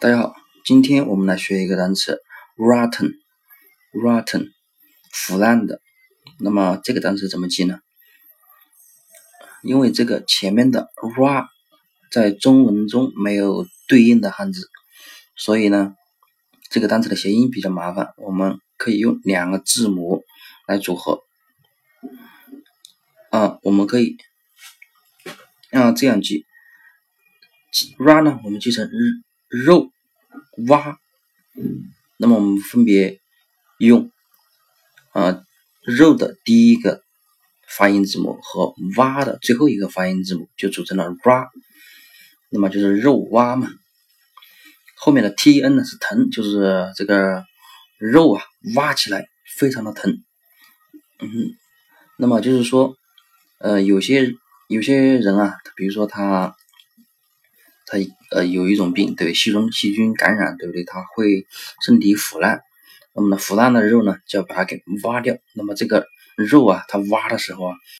大家好，今天我们来学一个单词 rotten，rotten，腐烂的。那么这个单词怎么记呢？因为这个前面的 r 在中文中没有对应的汉字，所以呢，这个单词的谐音比较麻烦。我们可以用两个字母来组合。啊，我们可以啊这样记，r 呢，我们记成日。肉蛙，那么我们分别用啊肉的第一个发音字母和蛙的最后一个发音字母，就组成了 ra，那么就是肉蛙嘛。后面的 tn 呢是疼，就是这个肉啊挖起来非常的疼。嗯，那么就是说，呃，有些有些人啊，比如说他。它呃有一种病，对，细菌细菌感染，对不对？它会身体腐烂，那么呢腐烂的肉呢就要把它给挖掉。那么这个肉啊，它挖的时候啊。